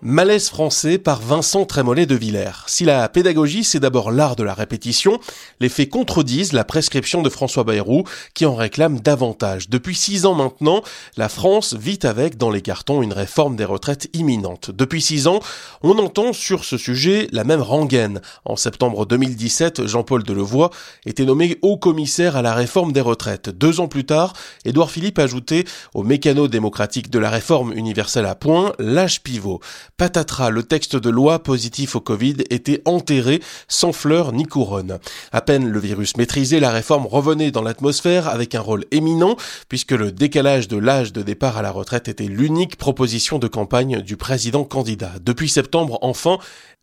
Malaise français par Vincent Trémollet de Villers. Si la pédagogie c'est d'abord l'art de la répétition, les faits contredisent la prescription de François Bayrou qui en réclame davantage. Depuis six ans maintenant, la France vit avec dans les cartons une réforme des retraites imminente. Depuis six ans, on entend sur ce sujet la même rengaine. En septembre 2017, Jean-Paul Delevoye était nommé haut commissaire à la réforme des retraites. Deux ans plus tard, Édouard Philippe ajoutait au mécano démocratique de la réforme universelle à point l'âge pivot patatras, le texte de loi positif au Covid était enterré sans fleurs ni couronne. À peine le virus maîtrisé, la réforme revenait dans l'atmosphère avec un rôle éminent puisque le décalage de l'âge de départ à la retraite était l'unique proposition de campagne du président candidat. Depuis septembre, enfin,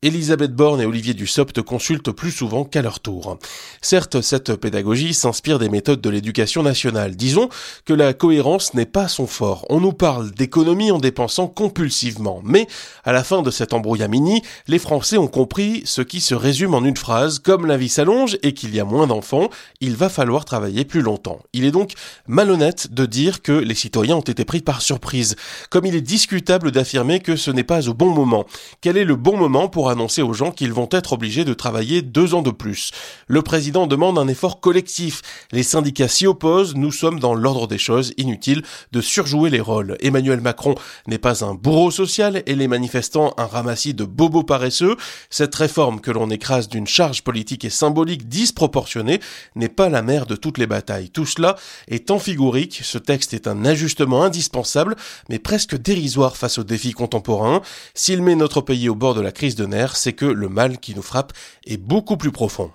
Elisabeth Borne et Olivier Dussopt consultent plus souvent qu'à leur tour. Certes, cette pédagogie s'inspire des méthodes de l'éducation nationale. Disons que la cohérence n'est pas son fort. On nous parle d'économie en dépensant compulsivement. Mais, à la fin de cet embrouillamini, les Français ont compris ce qui se résume en une phrase. Comme la vie s'allonge et qu'il y a moins d'enfants, il va falloir travailler plus longtemps. Il est donc malhonnête de dire que les citoyens ont été pris par surprise. Comme il est discutable d'affirmer que ce n'est pas au bon moment. Quel est le bon moment pour annoncer aux gens qu'ils vont être obligés de travailler deux ans de plus? Le président demande un effort collectif. Les syndicats s'y opposent. Nous sommes dans l'ordre des choses. Inutile de surjouer les rôles. Emmanuel Macron n'est pas un bourreau social et les manifestants un ramassis de bobos paresseux. Cette réforme que l'on écrase d'une charge politique et symbolique disproportionnée n'est pas la mère de toutes les batailles. Tout cela est figurique. Ce texte est un ajustement indispensable, mais presque dérisoire face aux défis contemporains. S'il met notre pays au bord de la crise de nerfs, c'est que le mal qui nous frappe est beaucoup plus profond.